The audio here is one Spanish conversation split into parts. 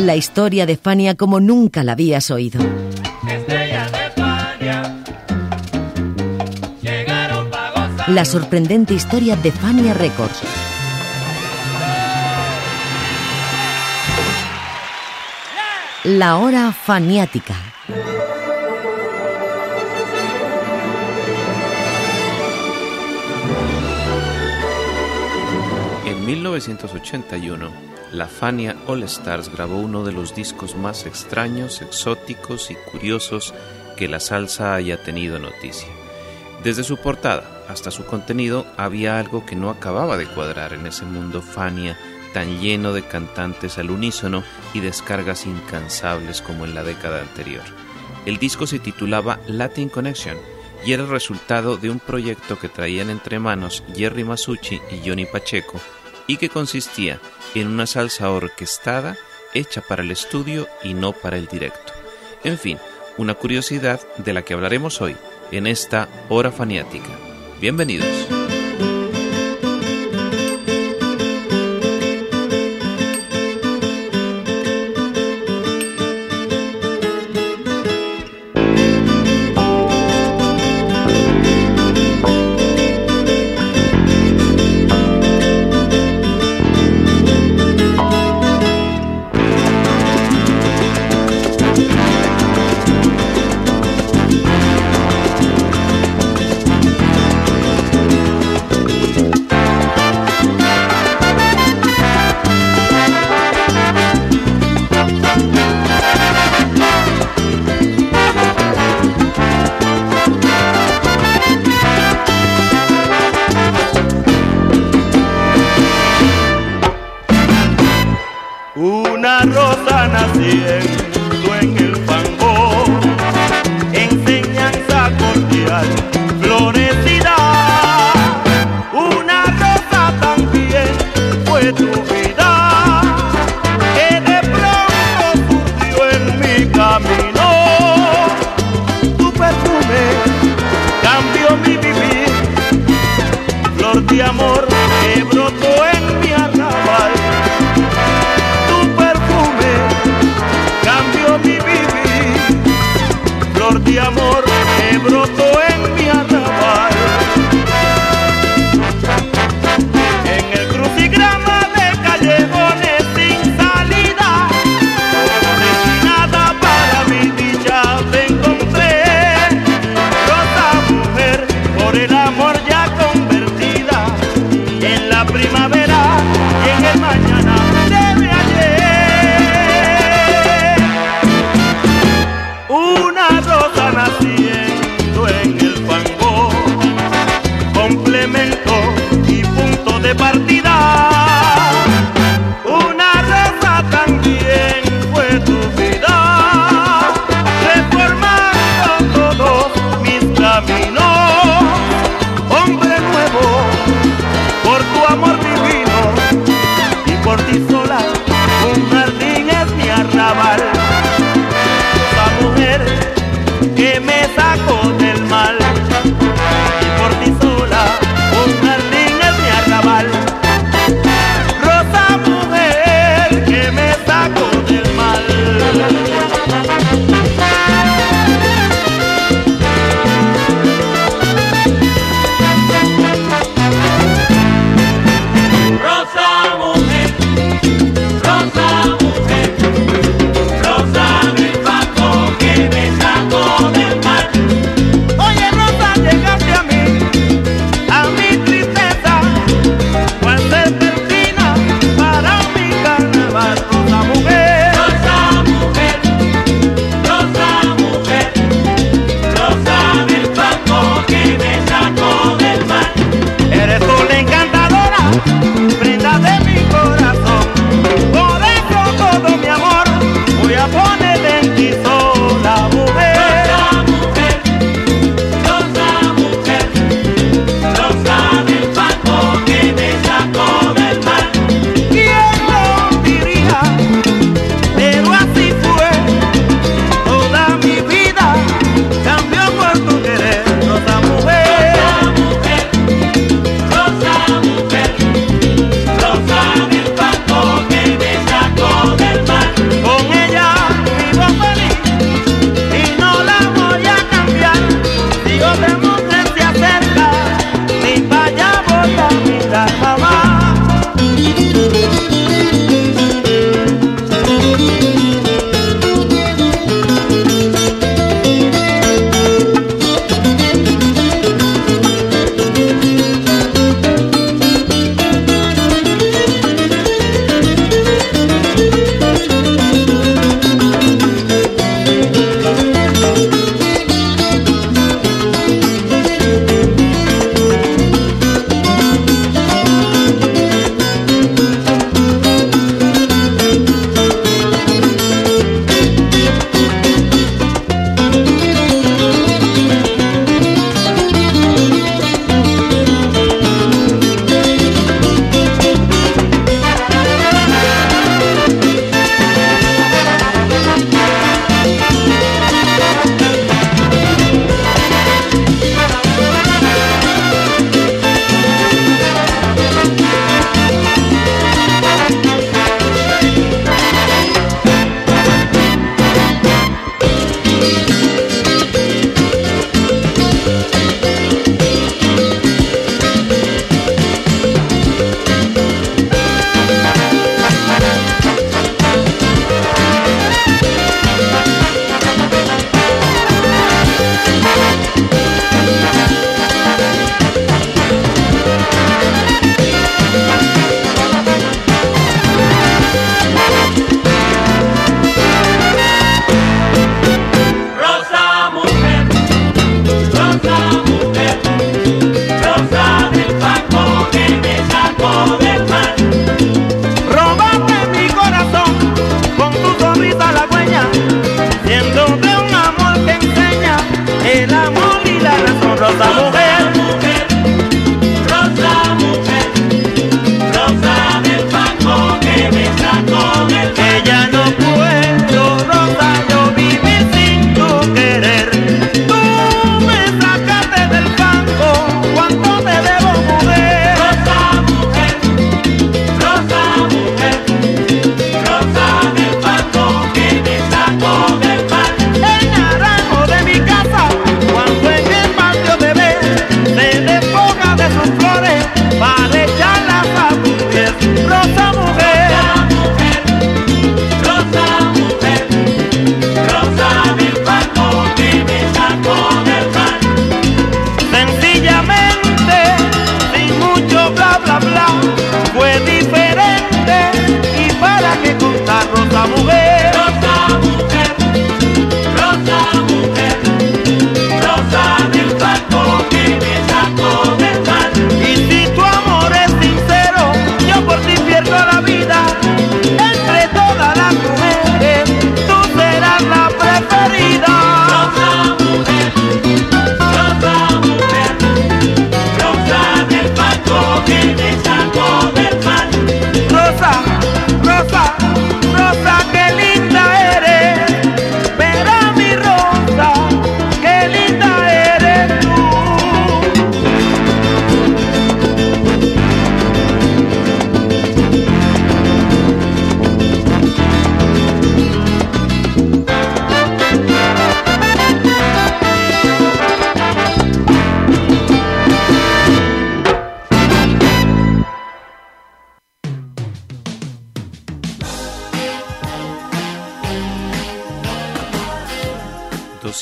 La historia de Fania como nunca la habías oído. La sorprendente historia de Fania Records. La hora faniática. En 1981, la Fania All Stars grabó uno de los discos más extraños, exóticos y curiosos que la salsa haya tenido noticia. Desde su portada hasta su contenido había algo que no acababa de cuadrar en ese mundo Fania tan lleno de cantantes al unísono y descargas incansables como en la década anterior. El disco se titulaba Latin Connection y era el resultado de un proyecto que traían entre manos Jerry Masucci y Johnny Pacheco y que consistía una salsa orquestada hecha para el estudio y no para el directo. En fin, una curiosidad de la que hablaremos hoy en esta hora faniática. Bienvenidos.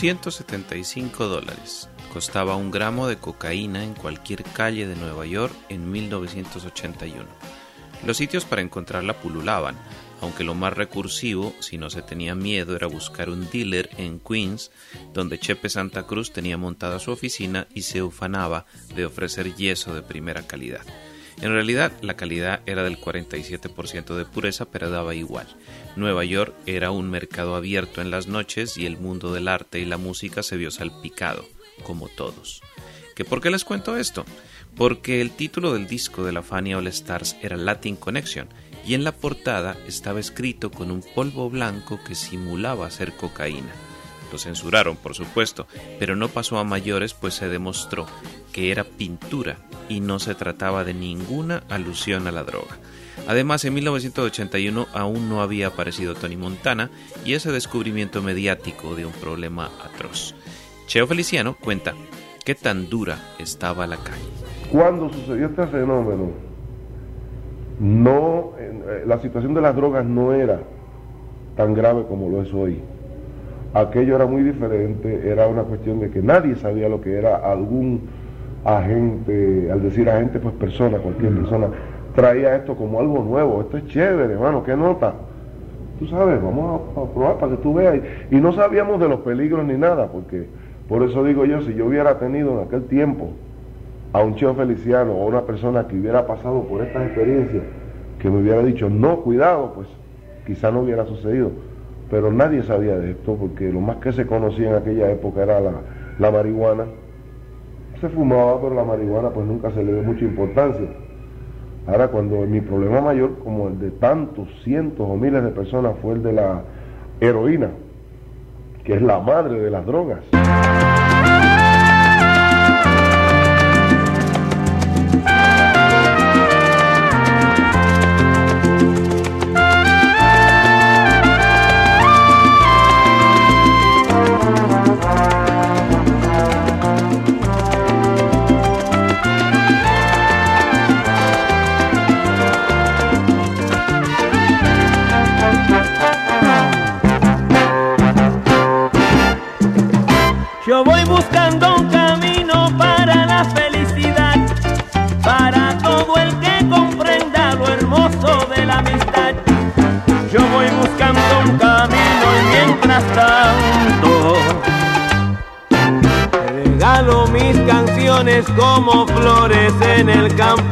$275 dólares. Costaba un gramo de cocaína en cualquier calle de Nueva York en 1981. Los sitios para encontrarla pululaban, aunque lo más recursivo, si no se tenía miedo, era buscar un dealer en Queens, donde Chepe Santa Cruz tenía montada su oficina y se ufanaba de ofrecer yeso de primera calidad. En realidad, la calidad era del 47% de pureza, pero daba igual. Nueva York era un mercado abierto en las noches y el mundo del arte y la música se vio salpicado, como todos. ¿Que por qué les cuento esto? Porque el título del disco de la Fania All Stars era Latin Connection y en la portada estaba escrito con un polvo blanco que simulaba ser cocaína. Lo censuraron, por supuesto, pero no pasó a mayores pues se demostró que era pintura y no se trataba de ninguna alusión a la droga. Además, en 1981 aún no había aparecido Tony Montana y ese descubrimiento mediático de un problema atroz. Cheo Feliciano cuenta qué tan dura estaba la calle. Cuando sucedió este fenómeno, no, eh, la situación de las drogas no era tan grave como lo es hoy. Aquello era muy diferente, era una cuestión de que nadie sabía lo que era algún agente, al decir agente, pues persona, cualquier persona, traía esto como algo nuevo, esto es chévere, hermano, ¿qué nota? Tú sabes, vamos a, a probar para que tú veas. Y, y no sabíamos de los peligros ni nada, porque por eso digo yo, si yo hubiera tenido en aquel tiempo a un Cheo Feliciano o una persona que hubiera pasado por estas experiencias, que me hubiera dicho, no, cuidado, pues quizá no hubiera sucedido. Pero nadie sabía de esto, porque lo más que se conocía en aquella época era la, la marihuana. Se fumaba, pero la marihuana pues nunca se le dio mucha importancia. Ahora cuando mi problema mayor, como el de tantos cientos o miles de personas, fue el de la heroína, que es la madre de las drogas. En el campo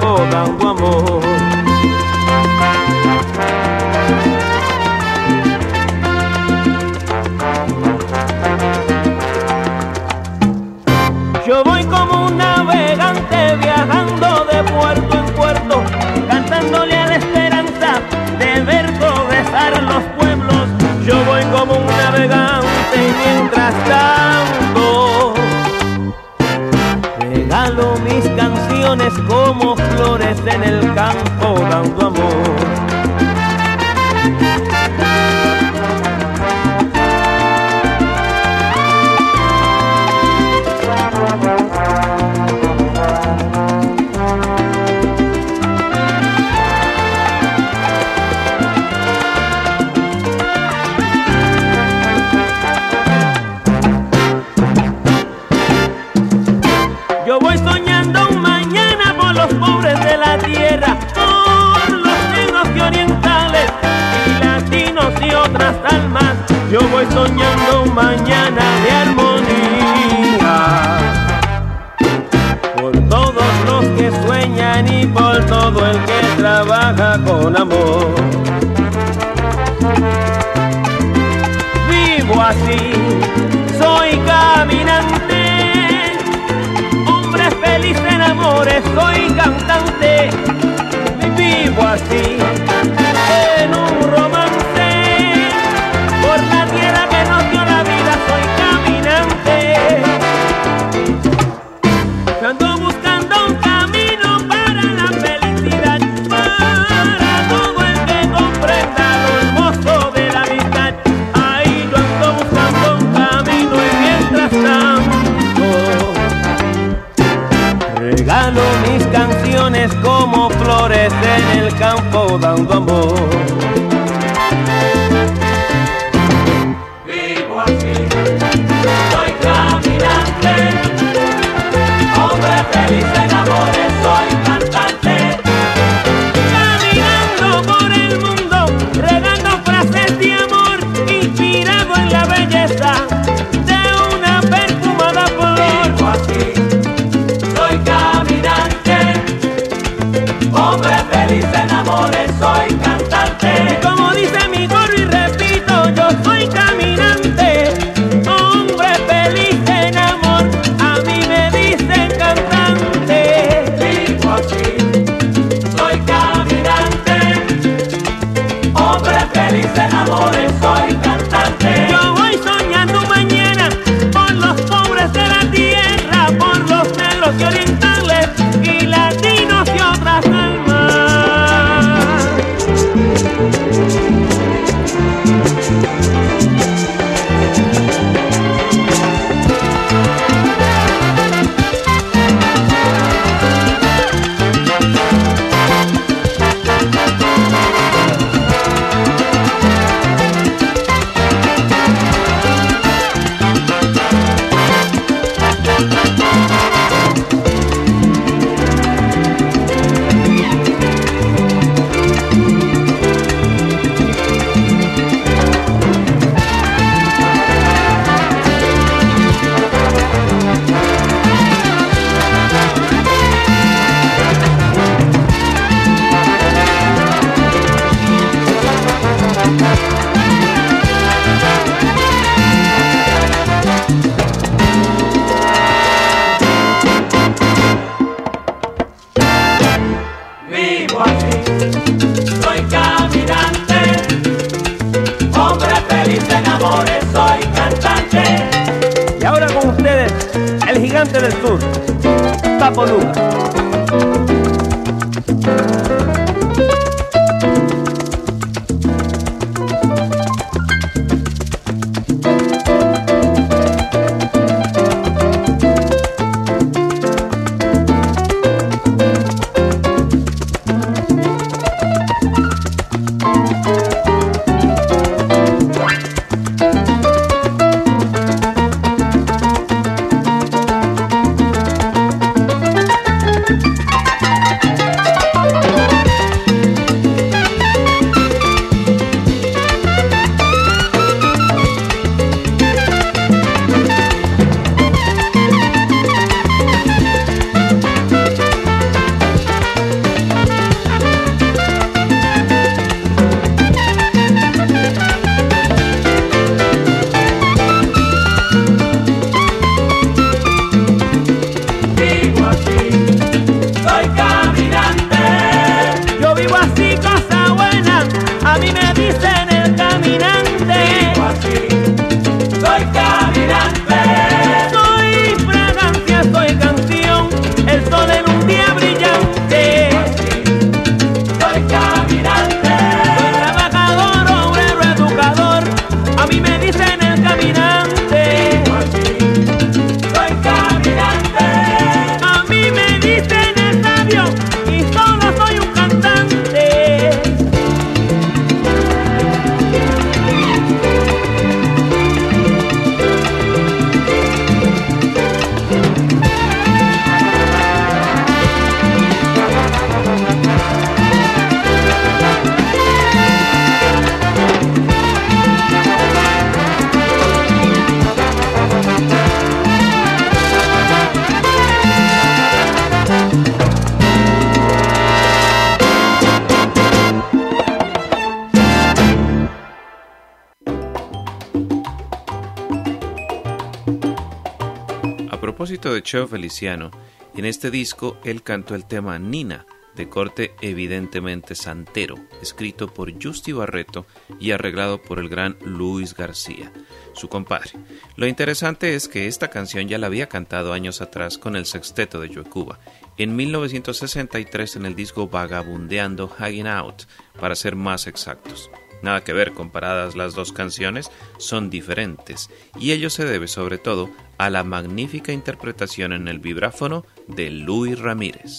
Soy caminante, hombre feliz en amores, soy cantante. Vivo así como en el campo dando amor. Feliciano, en este disco él cantó el tema Nina, de corte evidentemente santero, escrito por Justi Barreto y arreglado por el gran Luis García, su compadre. Lo interesante es que esta canción ya la había cantado años atrás con el sexteto de Cuba, en 1963 en el disco Vagabundeando Hanging Out, para ser más exactos. Nada que ver, comparadas las dos canciones, son diferentes, y ello se debe sobre todo a la magnífica interpretación en el vibráfono de Luis Ramírez.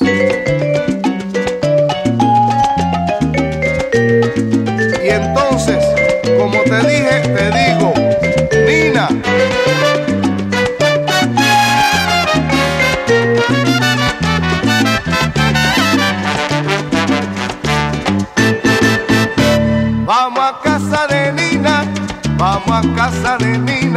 Y entonces, como te dije, te digo, casa de Nina,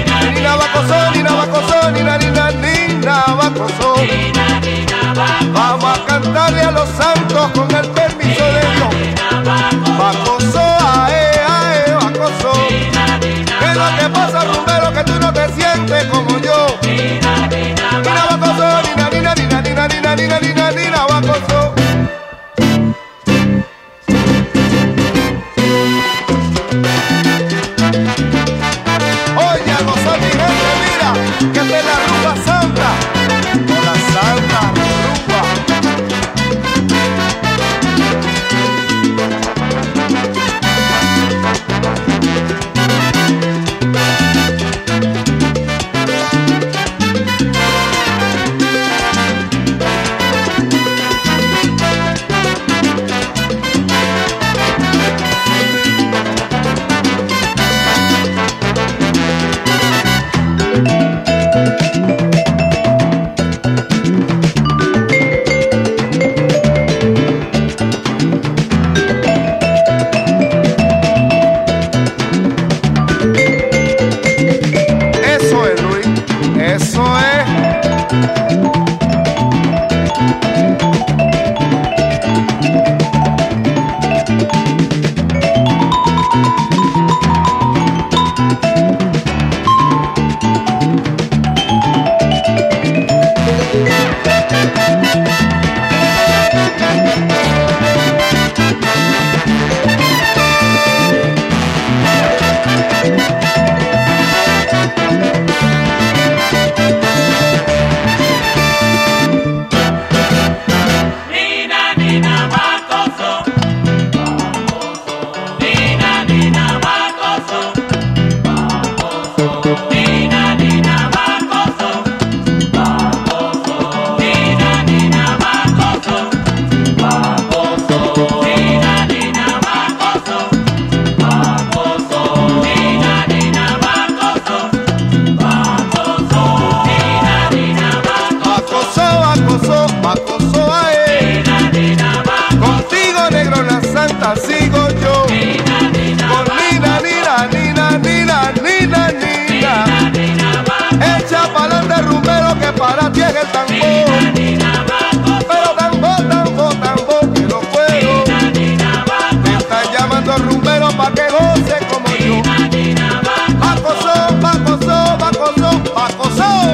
nabacosón, y ni. Vamos a cantarle a los santos con el permiso de Dios. Bacoso, ae, eh, ae, eh, bacoso. ¿Qué que pasa, rumbero, que tú no te sientes como yo? Ni ni ni ni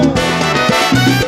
Música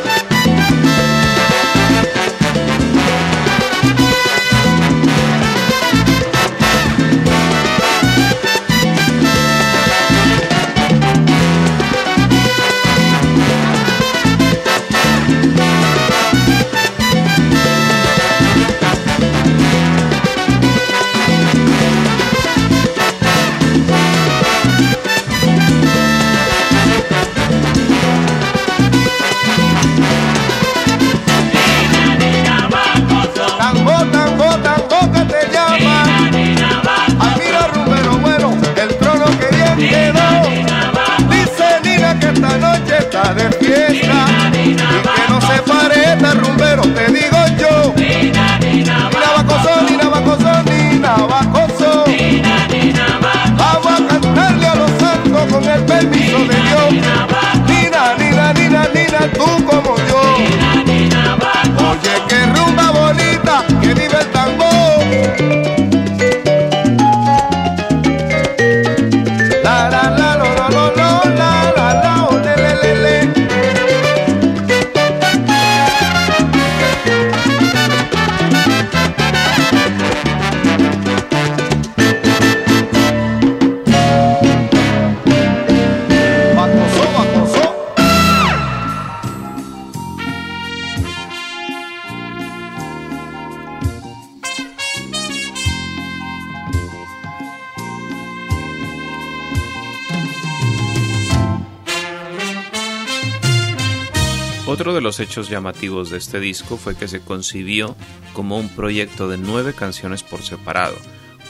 hechos llamativos de este disco fue que se concibió como un proyecto de nueve canciones por separado,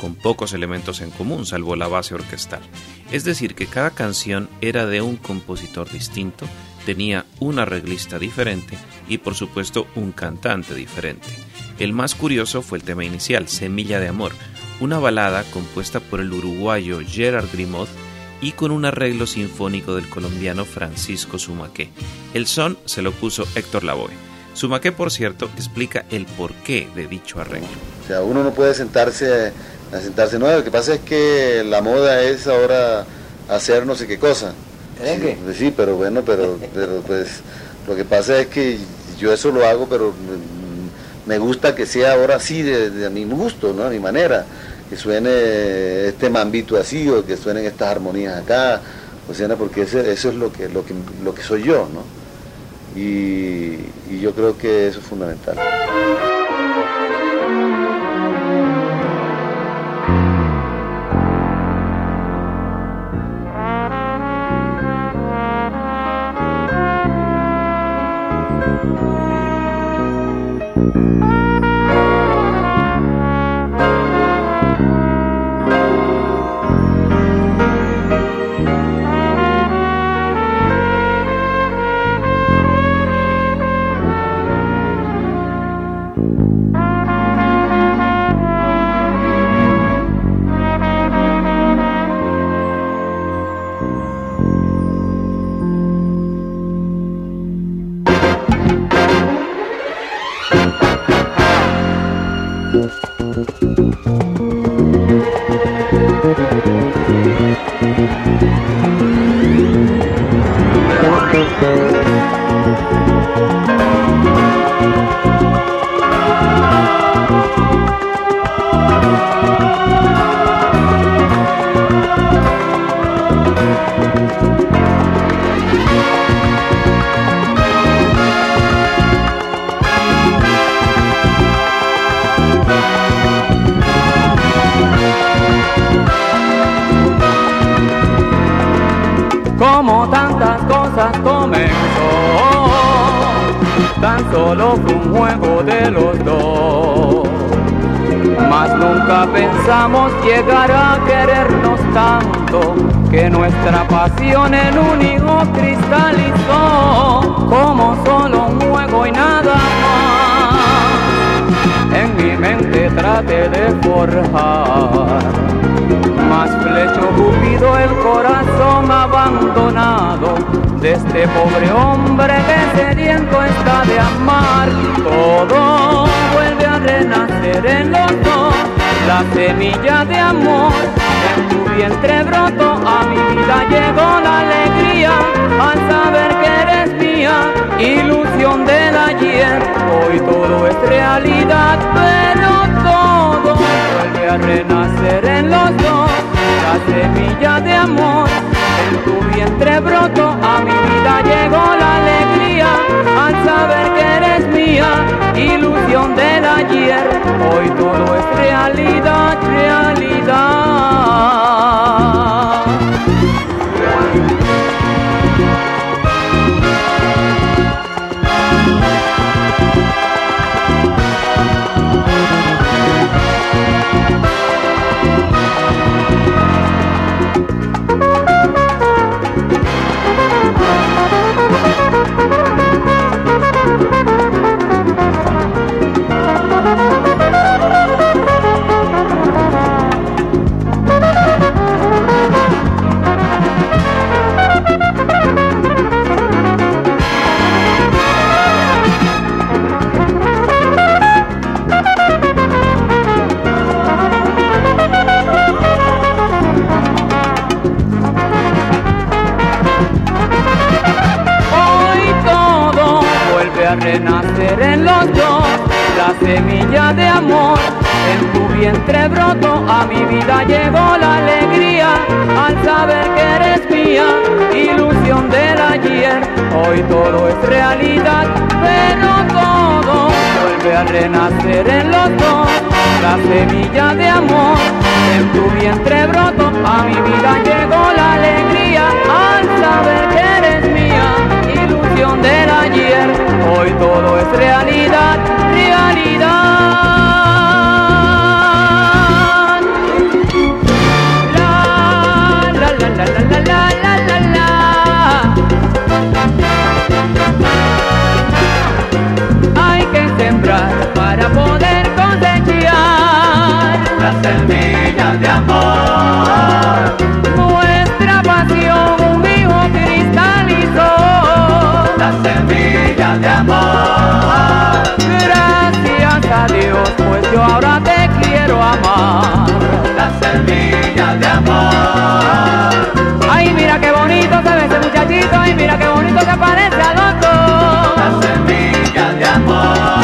con pocos elementos en común salvo la base orquestal. Es decir, que cada canción era de un compositor distinto, tenía un arreglista diferente y por supuesto un cantante diferente. El más curioso fue el tema inicial, Semilla de Amor, una balada compuesta por el uruguayo Gerard Grimaud y con un arreglo sinfónico del colombiano Francisco Sumaqué. El son se lo puso Héctor Lavoe. Sumaqué, por cierto, explica el porqué de dicho arreglo. O sea, uno no puede sentarse a sentarse no, lo que pasa es que la moda es ahora hacer no sé qué cosa. ¿Merengue? Sí, pues sí, pero bueno, pero, pero pues lo que pasa es que yo eso lo hago, pero me gusta que sea ahora así, de, de a mi gusto, ¿no? A mi manera. Que suene este mambito así, o que suenen estas armonías acá, o sea, porque eso es lo que, lo que, lo que soy yo, ¿no? Y yo creo que eso es fundamental. Solo fue un juego de los dos. Mas nunca pensamos llegar a querernos tanto que nuestra pasión en un hijo cristalizó como solo un juego y nada más. En mi mente traté de forjar más flecho Cupido el corazón abandonado de este pobre hombre que sediento está de amar. Todo vuelve a renacer en los dos, la semilla de amor. En tu vientre broto, a mi vida llegó la alegría al saber que eres mía, ilusión del ayer. Hoy todo es realidad, pero todo vuelve a renacer en los dos, la semilla de amor. En tu vientre broto, a mi vida llegó la alegría al saber que eres mía, ilusión del ayer. Hoy todo es realidad, realidad. La semilla de amor, en tu vientre broto, a mi vida llegó la alegría al saber que eres mía, ilusión del ayer. Hoy todo es realidad, semillas de amor. nuestra pasión. Un hijo cristalizó. Las semillas de amor. Gracias a Dios, pues yo ahora te quiero amar. Las semillas de amor. Ay, mira qué bonito se ve ese muchachito. Ay, mira qué bonito se parece a los dos. Las semillas de amor.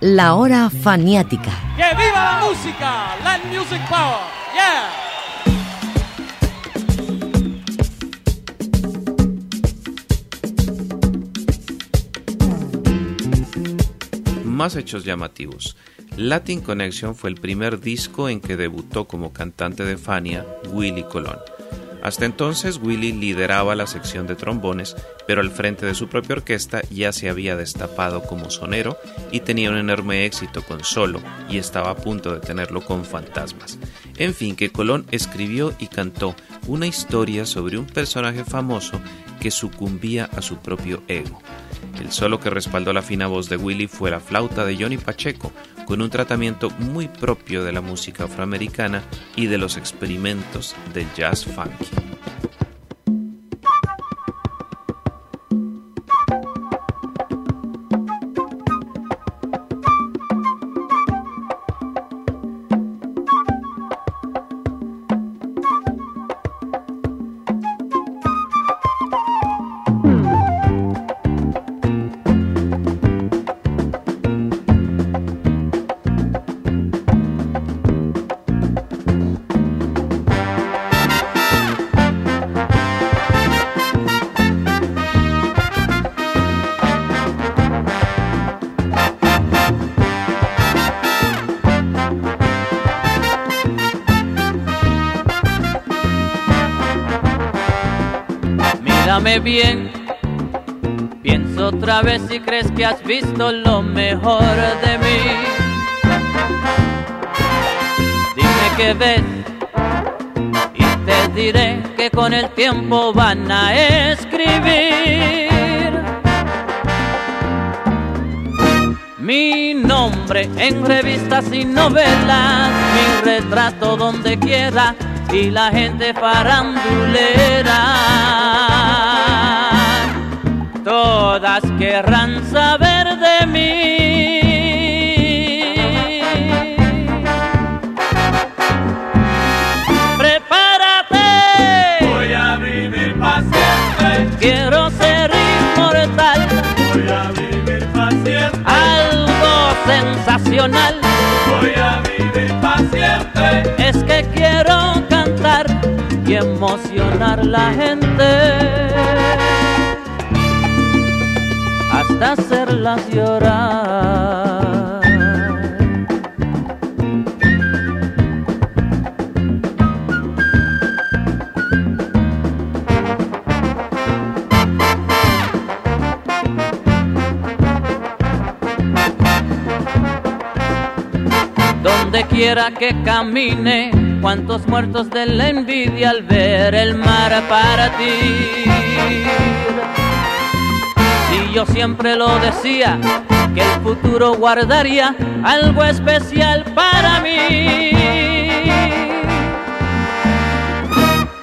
La hora faniática. ¡Que viva la música! Let music power! ¡Yeah! Más hechos llamativos. Latin Connection fue el primer disco en que debutó como cantante de Fania Willy Colón. Hasta entonces Willy lideraba la sección de trombones, pero al frente de su propia orquesta ya se había destapado como sonero y tenía un enorme éxito con solo y estaba a punto de tenerlo con fantasmas. En fin, que Colón escribió y cantó una historia sobre un personaje famoso que sucumbía a su propio ego. El solo que respaldó la fina voz de Willy fue la flauta de Johnny Pacheco, con un tratamiento muy propio de la música afroamericana y de los experimentos del jazz funky. Bien, piensa otra vez si crees que has visto lo mejor de mí. Dime qué ves y te diré que con el tiempo van a escribir. Mi nombre en revistas y novelas, mi retrato donde quiera y la gente farandulera. Todas querrán saber de mí. Prepárate. Voy a vivir para siempre. Quiero ser inmortal. Voy a vivir para siempre. Algo sensacional. Voy a vivir para siempre. Es que quiero cantar y emocionar la gente hasta hacerlas llorar. Donde quiera que camine, cuántos muertos de la envidia al ver el mar para ti. Yo siempre lo decía, que el futuro guardaría algo especial para mí.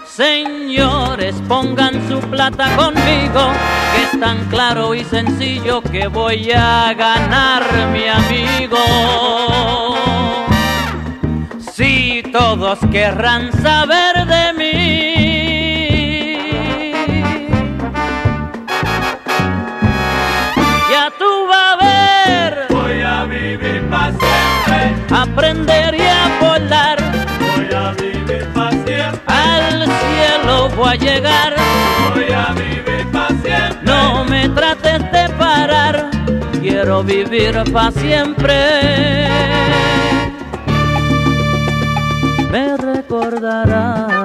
Señores, pongan su plata conmigo, que es tan claro y sencillo que voy a ganar mi amigo. Si todos querrán saber de mí, aprender y a volar, Voy a vivir para siempre. al cielo voy a llegar. Voy a vivir para siempre. No me trates de parar, quiero vivir para siempre. Me recordará.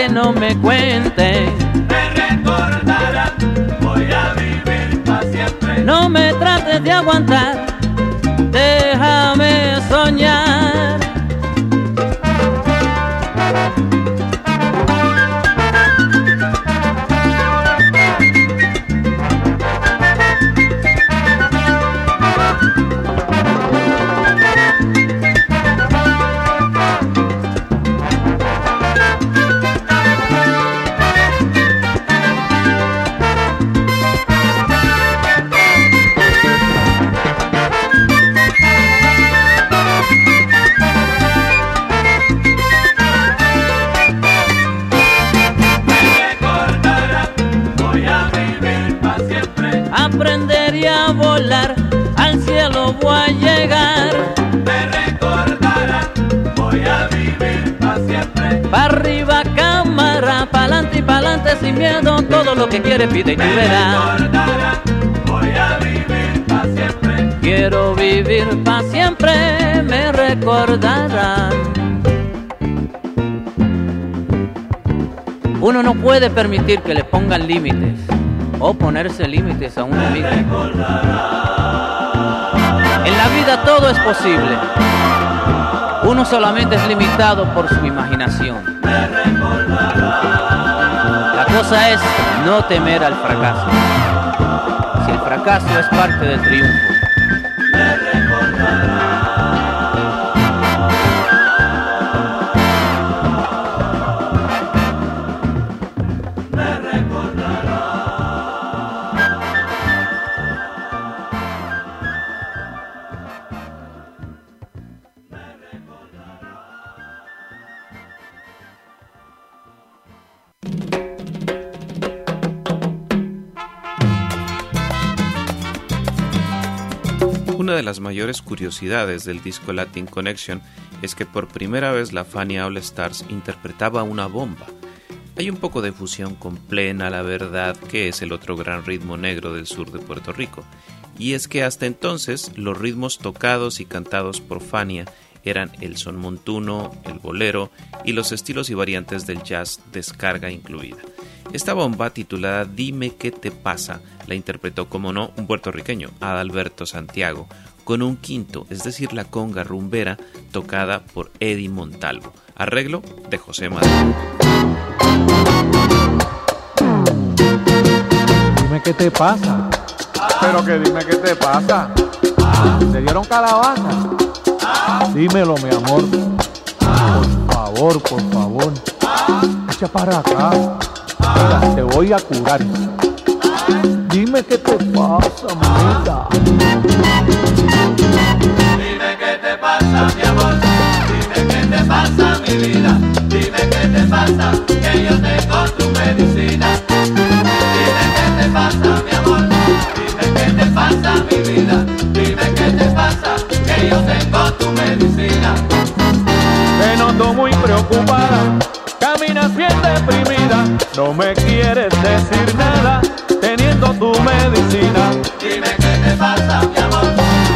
Que no me cuenten. Me recordará. Voy a vivir para siempre. No me trates de aguantar, sin miedo, todo lo que quiere pide y tú voy a vivir para siempre. Quiero vivir para siempre, me recordarán. Uno no puede permitir que le pongan límites o ponerse límites a uno mismo. En la vida todo es posible. Uno solamente es limitado por su imaginación. La cosa es no temer al fracaso. Si el fracaso es parte del triunfo. Una de las mayores curiosidades del disco Latin Connection es que por primera vez la Fania All Stars interpretaba una bomba. Hay un poco de fusión con plena la verdad que es el otro gran ritmo negro del sur de Puerto Rico. Y es que hasta entonces los ritmos tocados y cantados por Fania eran el son montuno, el bolero y los estilos y variantes del jazz descarga incluida. Esta bomba titulada Dime qué te pasa la interpretó como no un puertorriqueño, Adalberto Santiago, con un quinto, es decir, la conga rumbera tocada por Eddie Montalvo, arreglo de José Madero. Dime qué te pasa. Pero que dime qué te pasa. ¿Te dieron calabaza? Dímelo, mi amor. Por favor, por favor. Echa para acá. Mira, te voy a curar. Dime qué te pasa, mamita. Dime qué te pasa, mi amor. Dime qué te pasa, mi vida. Dime qué te pasa, que yo tengo tu medicina. Dime qué te pasa, mi amor. Dime qué te pasa, mi vida. Dime qué te pasa, que yo tengo tu medicina. Te noto muy preocupada. Caminas bien deprimida. No me quieres decir nada. Teniendo tu medicina. Dime qué te pasa, mi amor.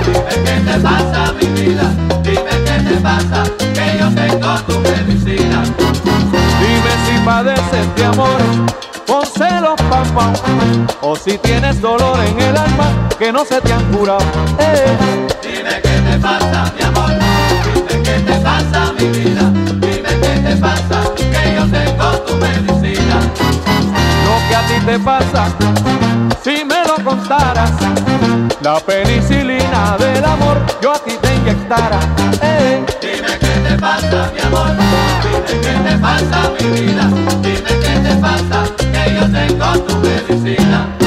Dime qué te pasa, mi vida. Dime qué te pasa, que yo tengo tu medicina. Dime si padeces de amor, con celos, pam, pam, o si tienes dolor en el alma que no se te han curado. Eh. Dime qué te pasa, mi amor. Si me lo contaras, la penicilina del amor yo a ti te inyectara. Eh. Dime qué te pasa, mi amor. Dime qué te pasa, mi vida. Dime qué te pasa, que yo tengo tu medicina.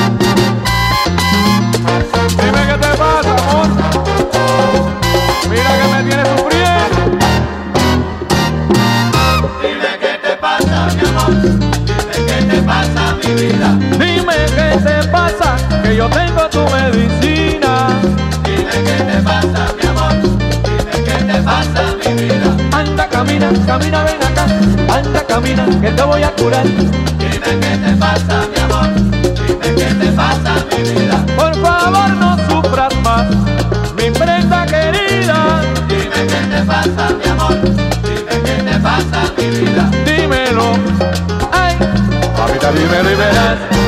Yo tengo tu medicina. Dime qué te pasa, mi amor. Dime qué te pasa, mi vida. Anda, camina, camina, ven acá. Anda, camina, que te voy a curar. Dime qué te pasa, mi amor. Dime qué te pasa, mi vida. Por favor, no sufras más, mi prenda querida. Dime qué te pasa, mi amor. Dime qué te pasa, mi vida. Dímelo, ay, mamita, dímelo y verás.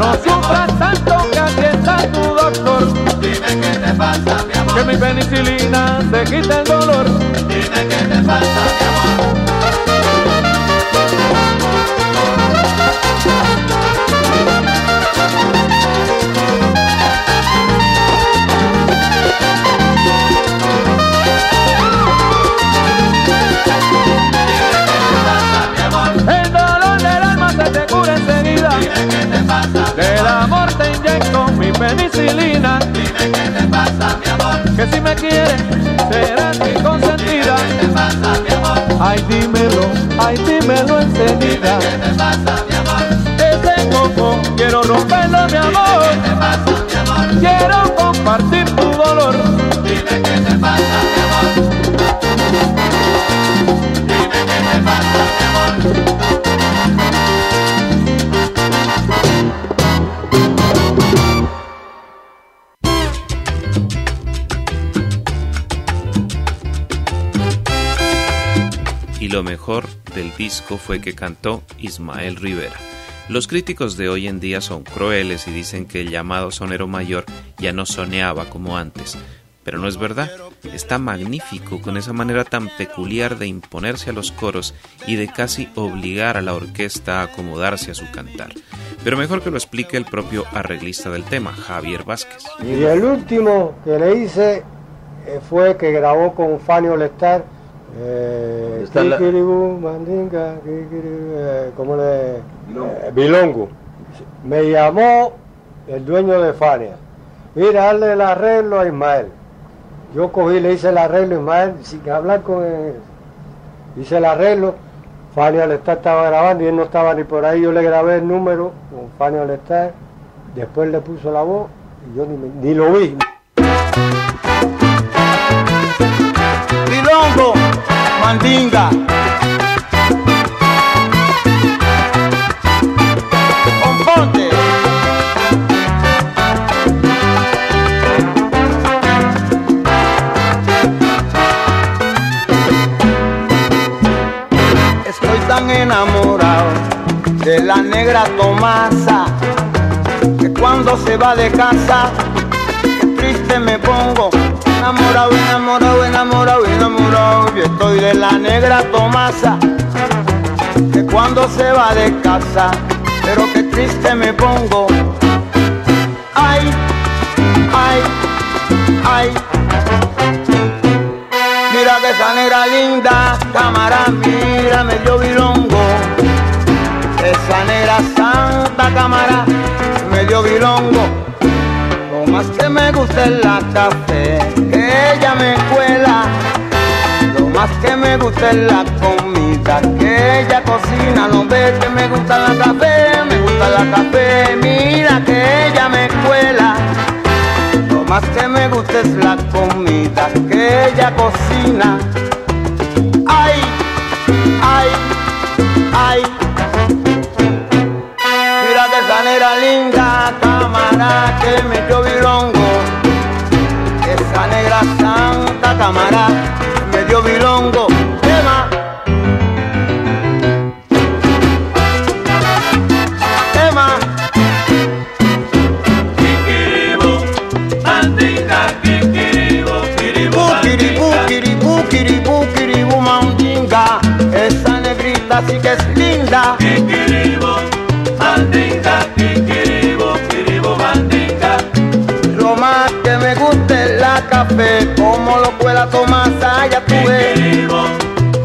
No sufras tanto que aquí está tu doctor. Dime qué te pasa, mi amor. Que mi penicilina te quite el dolor. Penicilina. Dime qué te pasa, mi amor. Que si me quieres, serás mi consentida. ¿Qué te pasa, mi amor? Ay, dímelo, ay, dímelo enseguida. ¿Qué te pasa, mi amor? Ese coco quiero romperlo, mi amor. ¿Qué te pasa, mi amor? Quiero compartir tu dolor. Dime qué te pasa, mi amor. Disco fue que cantó Ismael Rivera. Los críticos de hoy en día son crueles y dicen que el llamado sonero mayor ya no soneaba como antes, pero no es verdad. Está magnífico con esa manera tan peculiar de imponerse a los coros y de casi obligar a la orquesta a acomodarse a su cantar. Pero mejor que lo explique el propio arreglista del tema, Javier Vázquez. Y el último que le hice eh, fue que grabó con Fanny Olestar, eh, Está la- Mandinga, eh, ¿cómo le...? eh, Bilongo. Me llamó el dueño de Fania. Mira, hazle el arreglo a Ismael. Yo cogí, le hice el arreglo a Ismael sin hablar con él. Hice el arreglo. Fania Olestar estaba grabando y él no estaba ni por ahí. Yo le grabé el número con Fania Olestar. Después le puso la voz y yo ni, me- ni lo vi. Mandinga. Estoy tan enamorado de la negra Tomasa que cuando se va de casa triste me pongo. Enamorado, enamorado, enamorado, enamorado. Yo estoy de la negra Tomasa que cuando se va de casa, pero qué triste me pongo. Ay, ay, ay. Mira que esa negra linda, cámara, mira medio bilongo. Esa negra santa cámara, medio bilongo. Lo más que me gusta es la café, que ella me cuela. Lo más que me gusta es la comida, que ella cocina. No ves que me gusta la café, me gusta la café. Mira que ella me cuela. Lo más que me gusta es la comida, que ella cocina. Dio bilongo. Esa negra santa cámara, café, como lo cuela Tomasa, ya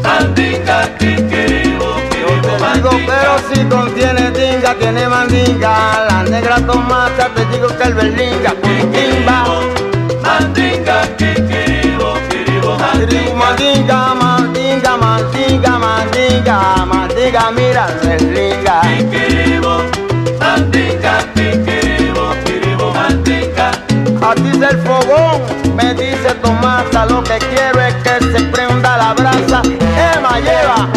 mandinga, kikiribu, kiribu, Digo, pero si contiene tinga, tiene mandinga. La negra Tomasa, te digo que el berlinga, timba. mandinga, kikiribu, kiribu, Kiribu, mandinga, mandinga, mandinga, mandinga, mandinga, mira, berlinga. A ti del fogón, me dice Tomasa, lo que quiero es que se prenda la brasa. Emma lleva,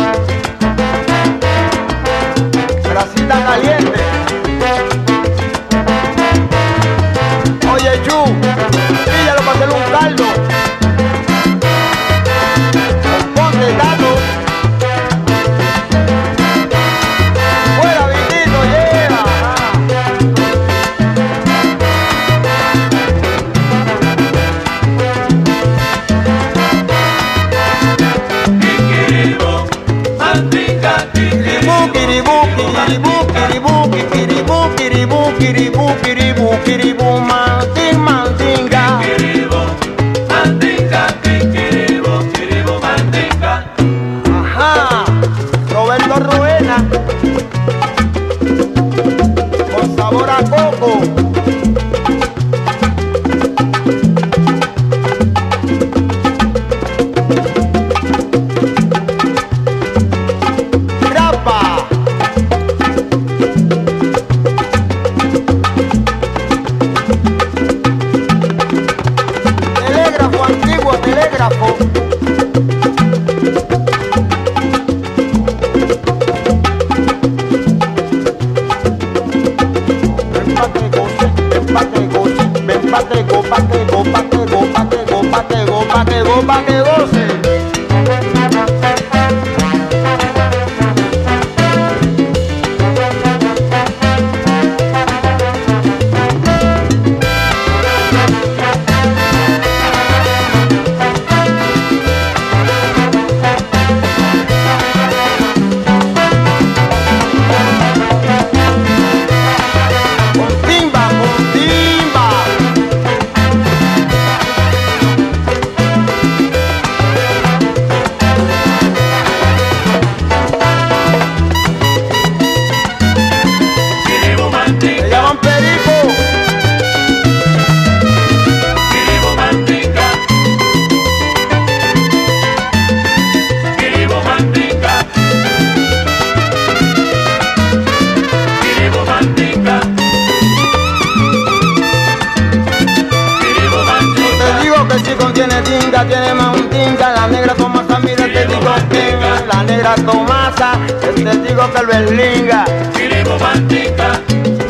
digo que el berlinga.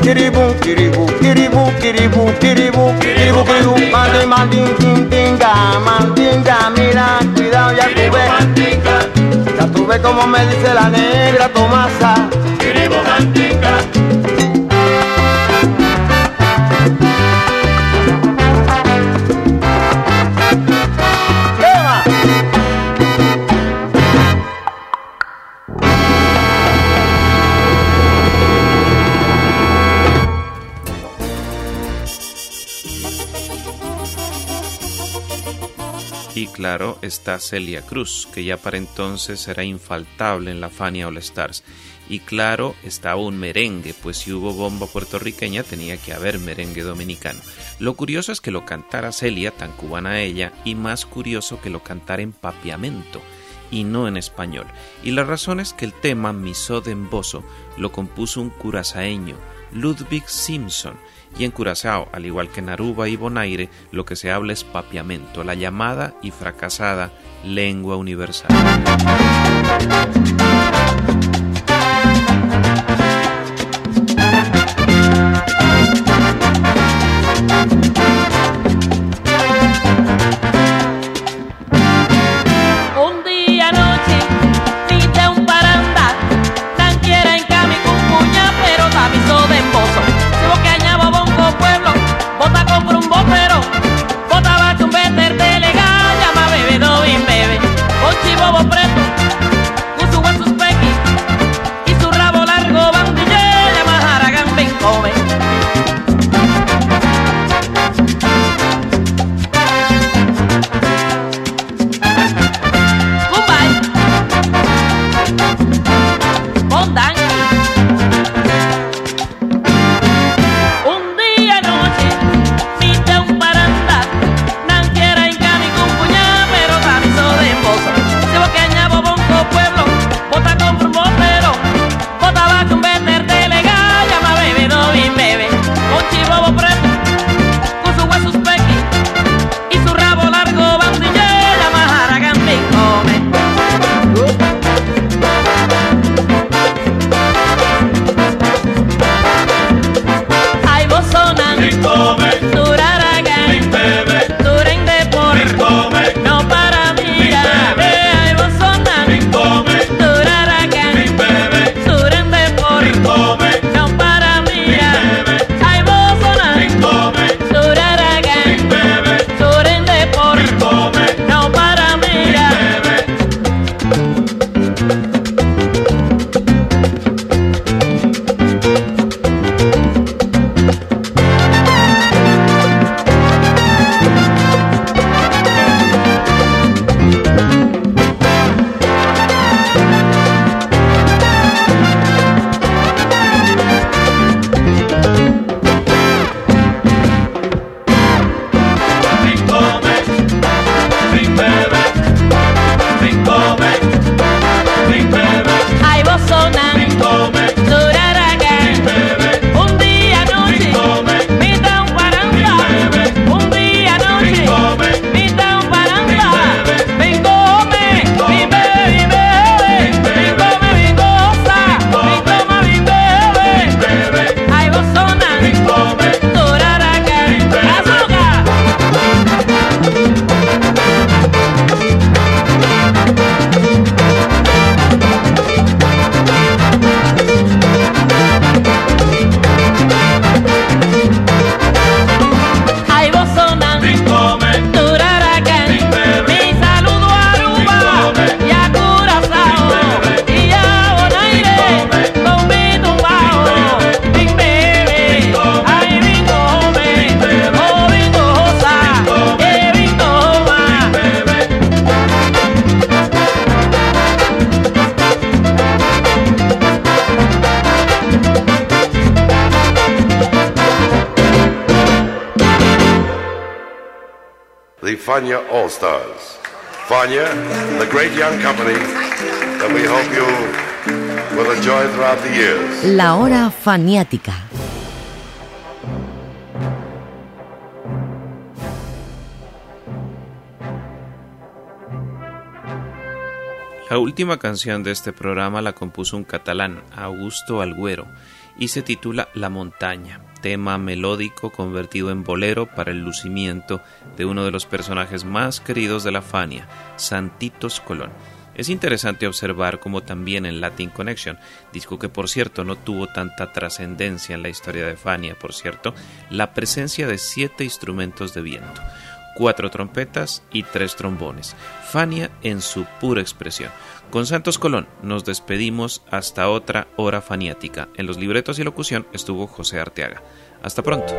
Kiribu, kiribu, kiribu, kiribu, kiribu, kiribu, kiribu, mandi, mandi, tin, tinga, mandinga, mira, cuidado, ya tú ves, ya tú ves como me dice la negra Tomasa. Claro está Celia Cruz, que ya para entonces era infaltable en la Fania All Stars. Y claro estaba un merengue, pues si hubo bomba puertorriqueña tenía que haber merengue dominicano. Lo curioso es que lo cantara Celia, tan cubana ella, y más curioso que lo cantara en papiamento y no en español. Y la razón es que el tema Emboso lo compuso un curazaeño, Ludwig Simpson, y en Curazao, al igual que en Aruba y Bonaire, lo que se habla es papiamento, la llamada y fracasada lengua universal. Stars. Fania, the great young company that we hope you will enjoy throughout the years. La hora faniática. La última canción de este programa la compuso un catalán, Augusto Alguero, y se titula La montaña, tema melódico convertido en bolero para el lucimiento de uno de los personajes más queridos de la Fania, Santitos Colón. Es interesante observar cómo también en Latin Connection, disco que por cierto no tuvo tanta trascendencia en la historia de Fania, por cierto, la presencia de siete instrumentos de viento cuatro trompetas y tres trombones. Fania en su pura expresión. Con Santos Colón nos despedimos hasta otra hora faniática. En los libretos y locución estuvo José Arteaga. Hasta pronto.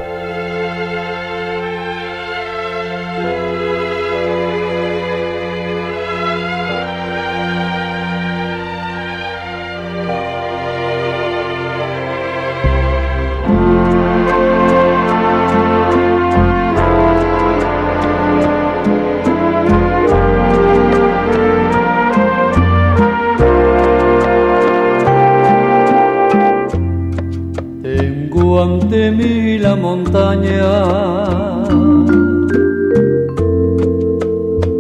Mí la montaña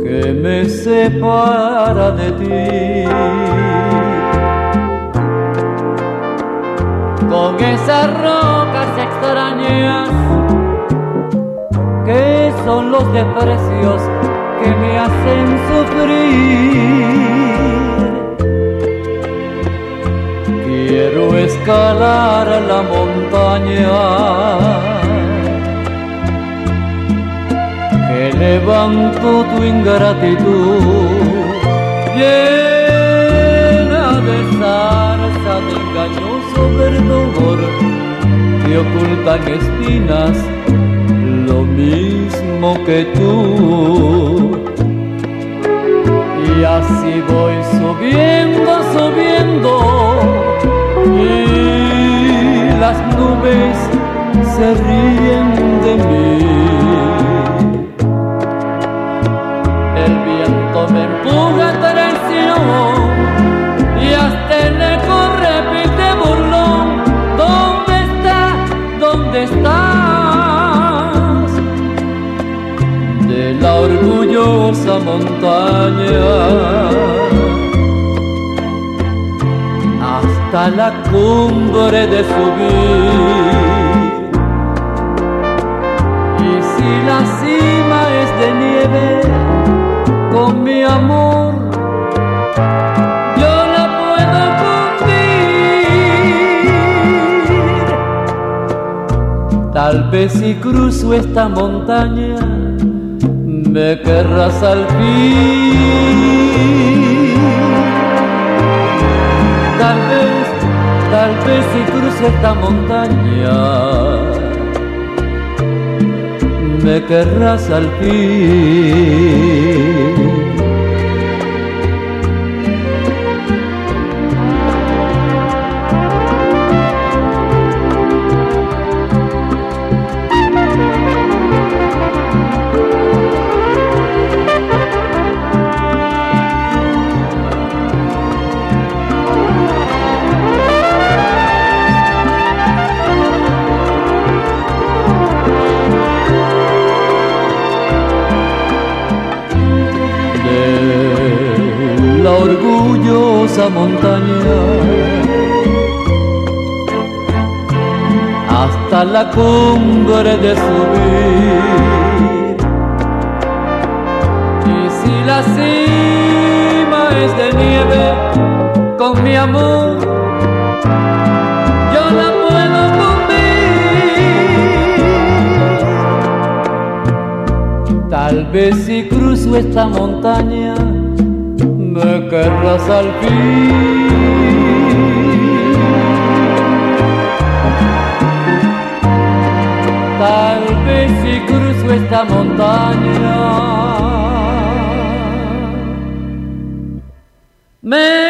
que me separa de ti. con esas rocas extrañas que son los desprecios que me hacen sufrir. Quiero escalar la montaña que levanto tu ingratitud llena de zarza de engañoso verdor que ocultan espinas lo mismo que tú. Y así voy subiendo, subiendo las nubes se ríen de mí. El viento me empuja a traición y hasta el eco repite burlón. ¿Dónde está? ¿Dónde estás? de la orgullosa montaña hasta la cumbre de subir. Y si la cima es de nieve, con mi amor yo la puedo fundir. Tal vez si cruzo esta montaña, me querrás al fin. Tal vez, tal vez si cruzo esta montaña, me querrás al fin. Montaña hasta la cumbre de subir. y si la cima es de nieve, con mi amor yo la puedo fundir. Tal vez si cruzo esta montaña, querrás al. Tal vez si cruzo esta montaña, me